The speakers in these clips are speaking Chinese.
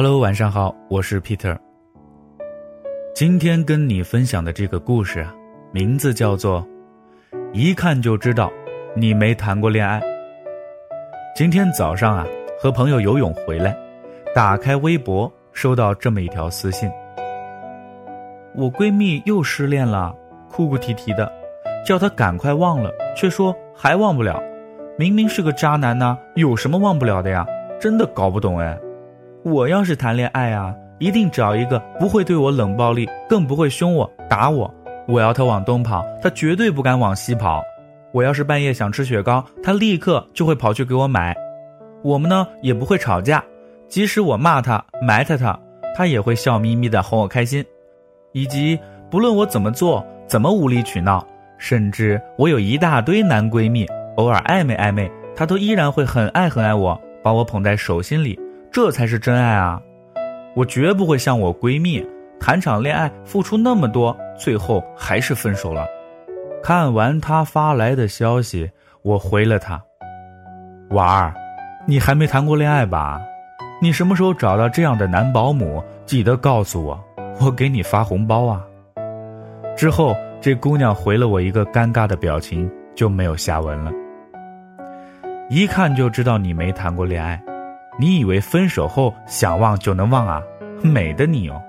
Hello，晚上好，我是 Peter。今天跟你分享的这个故事啊，名字叫做《一看就知道你没谈过恋爱》。今天早上啊，和朋友游泳回来，打开微博，收到这么一条私信：我闺蜜又失恋了，哭哭啼啼的，叫她赶快忘了，却说还忘不了。明明是个渣男呐，有什么忘不了的呀？真的搞不懂哎！我要是谈恋爱啊，一定找一个不会对我冷暴力，更不会凶我打我。我要他往东跑，他绝对不敢往西跑。我要是半夜想吃雪糕，他立刻就会跑去给我买。我们呢也不会吵架，即使我骂他埋汰他，他也会笑眯眯的哄我开心。以及不论我怎么做，怎么无理取闹，甚至我有一大堆男闺蜜。偶尔暧昧暧昧，他都依然会很爱很爱我，把我捧在手心里，这才是真爱啊！我绝不会像我闺蜜谈场恋爱，付出那么多，最后还是分手了。看完她发来的消息，我回了她：“娃儿，你还没谈过恋爱吧？你什么时候找到这样的男保姆？记得告诉我，我给你发红包啊！”之后，这姑娘回了我一个尴尬的表情，就没有下文了。一看就知道你没谈过恋爱，你以为分手后想忘就能忘啊？美的你哦！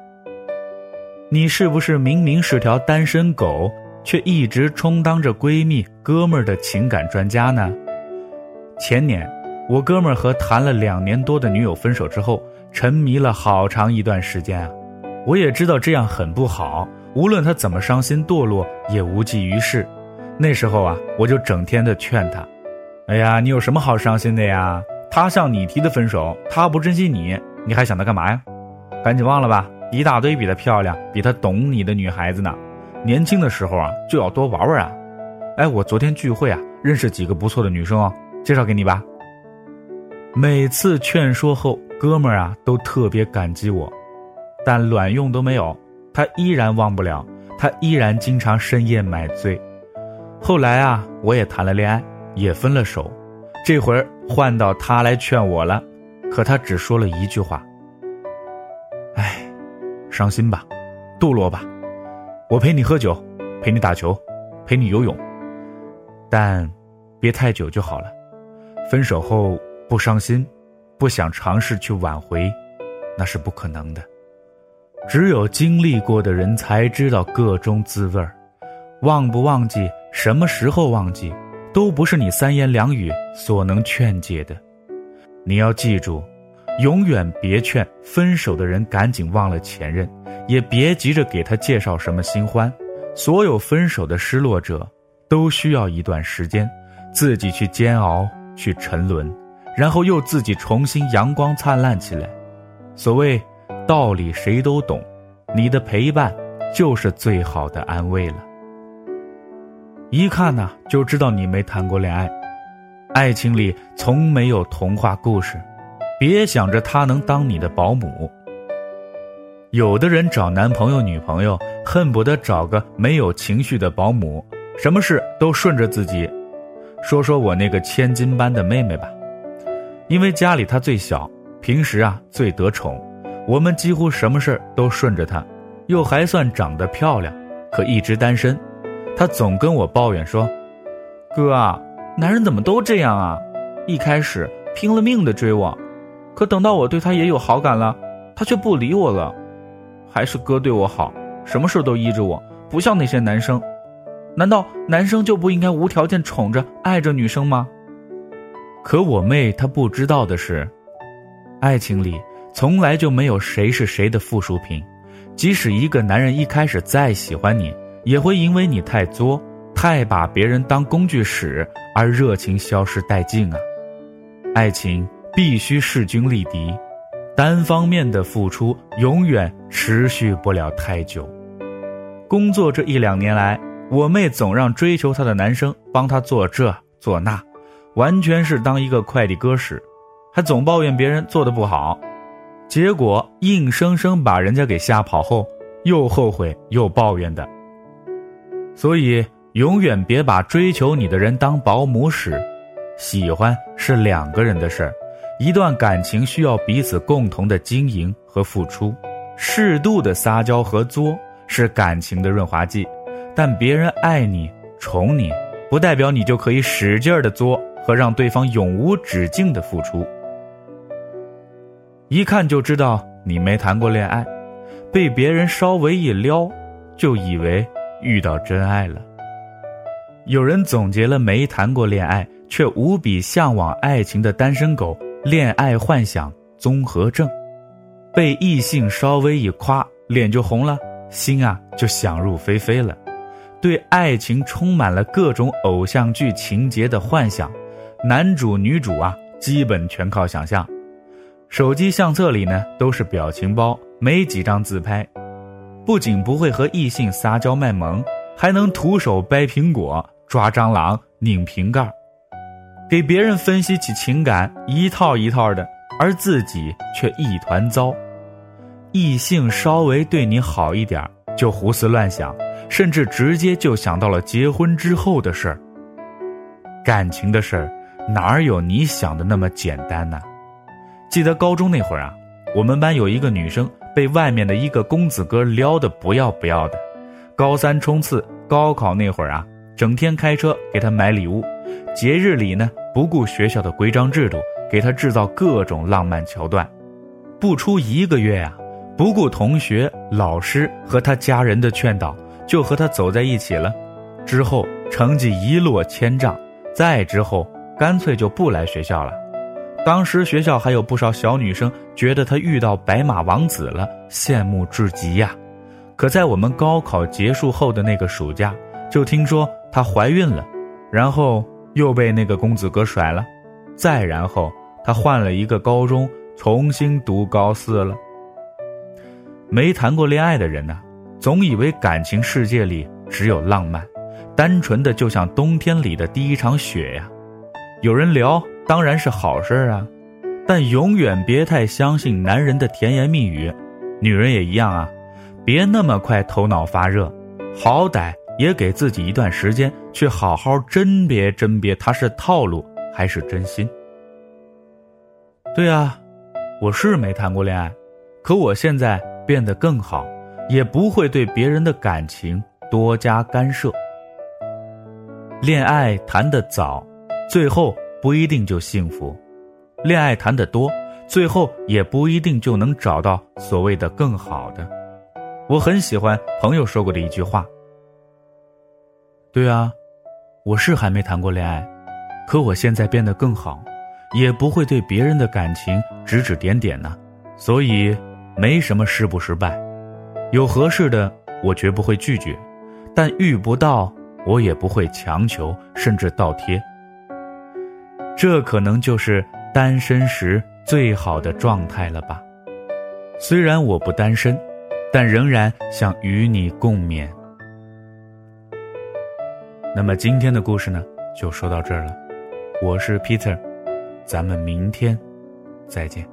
你是不是明明是条单身狗，却一直充当着闺蜜哥们儿的情感专家呢？前年，我哥们儿和谈了两年多的女友分手之后，沉迷了好长一段时间啊！我也知道这样很不好，无论他怎么伤心堕落，也无济于事。那时候啊，我就整天的劝他。哎呀，你有什么好伤心的呀？他向你提的分手，他不珍惜你，你还想他干嘛呀？赶紧忘了吧！一大堆比他漂亮、比他懂你的女孩子呢。年轻的时候啊，就要多玩玩啊！哎，我昨天聚会啊，认识几个不错的女生哦，介绍给你吧。每次劝说后，哥们儿啊都特别感激我，但卵用都没有，他依然忘不了，他依然经常深夜买醉。后来啊，我也谈了恋爱。也分了手，这会儿换到他来劝我了，可他只说了一句话：“哎，伤心吧，堕落吧，我陪你喝酒，陪你打球，陪你游泳，但别太久就好了。分手后不伤心，不想尝试去挽回，那是不可能的。只有经历过的人才知道个中滋味儿。忘不忘记，什么时候忘记？”都不是你三言两语所能劝解的，你要记住，永远别劝分手的人赶紧忘了前任，也别急着给他介绍什么新欢。所有分手的失落者，都需要一段时间，自己去煎熬，去沉沦，然后又自己重新阳光灿烂起来。所谓道理谁都懂，你的陪伴就是最好的安慰了。一看呐，就知道你没谈过恋爱。爱情里从没有童话故事，别想着他能当你的保姆。有的人找男朋友、女朋友，恨不得找个没有情绪的保姆，什么事都顺着自己。说说我那个千金般的妹妹吧，因为家里她最小，平时啊最得宠，我们几乎什么事都顺着她，又还算长得漂亮，可一直单身。他总跟我抱怨说：“哥啊，男人怎么都这样啊？一开始拼了命的追我，可等到我对他也有好感了，他却不理我了。还是哥对我好，什么事都依着我，不像那些男生。难道男生就不应该无条件宠着、爱着女生吗？”可我妹她不知道的是，爱情里从来就没有谁是谁的附属品，即使一个男人一开始再喜欢你。也会因为你太作，太把别人当工具使，而热情消失殆尽啊！爱情必须势均力敌，单方面的付出永远持续不了太久。工作这一两年来，我妹总让追求她的男生帮她做这做那，完全是当一个快递哥使，还总抱怨别人做的不好，结果硬生生把人家给吓跑后，又后悔又抱怨的。所以，永远别把追求你的人当保姆使，喜欢是两个人的事儿，一段感情需要彼此共同的经营和付出，适度的撒娇和作是感情的润滑剂，但别人爱你、宠你，不代表你就可以使劲儿的作和让对方永无止境的付出。一看就知道你没谈过恋爱，被别人稍微一撩，就以为遇到真爱了。有人总结了没谈过恋爱却无比向往爱情的单身狗。恋爱幻想综合症，被异性稍微一夸，脸就红了，心啊就想入非非了，对爱情充满了各种偶像剧情节的幻想，男主女主啊基本全靠想象，手机相册里呢都是表情包，没几张自拍，不仅不会和异性撒娇卖萌，还能徒手掰苹果、抓蟑螂、拧瓶盖。给别人分析起情感一套一套的，而自己却一团糟。异性稍微对你好一点，就胡思乱想，甚至直接就想到了结婚之后的事儿。感情的事儿，哪有你想的那么简单呢？记得高中那会儿啊，我们班有一个女生被外面的一个公子哥撩得不要不要的。高三冲刺高考那会儿啊，整天开车给他买礼物。节日里呢，不顾学校的规章制度，给他制造各种浪漫桥段。不出一个月呀，不顾同学、老师和他家人的劝导，就和他走在一起了。之后成绩一落千丈，再之后干脆就不来学校了。当时学校还有不少小女生觉得他遇到白马王子了，羡慕至极呀。可在我们高考结束后的那个暑假，就听说她怀孕了，然后。又被那个公子哥甩了，再然后他换了一个高中，重新读高四了。没谈过恋爱的人呢，总以为感情世界里只有浪漫，单纯的就像冬天里的第一场雪呀。有人聊当然是好事啊，但永远别太相信男人的甜言蜜语，女人也一样啊，别那么快头脑发热，好歹。也给自己一段时间，去好好甄别甄别，他是套路还是真心。对啊，我是没谈过恋爱，可我现在变得更好，也不会对别人的感情多加干涉。恋爱谈得早，最后不一定就幸福；恋爱谈得多，最后也不一定就能找到所谓的更好的。我很喜欢朋友说过的一句话。对啊，我是还没谈过恋爱，可我现在变得更好，也不会对别人的感情指指点点呢，所以没什么失不失败，有合适的我绝不会拒绝，但遇不到我也不会强求甚至倒贴。这可能就是单身时最好的状态了吧？虽然我不单身，但仍然想与你共勉。那么今天的故事呢，就说到这儿了。我是 Peter，咱们明天再见。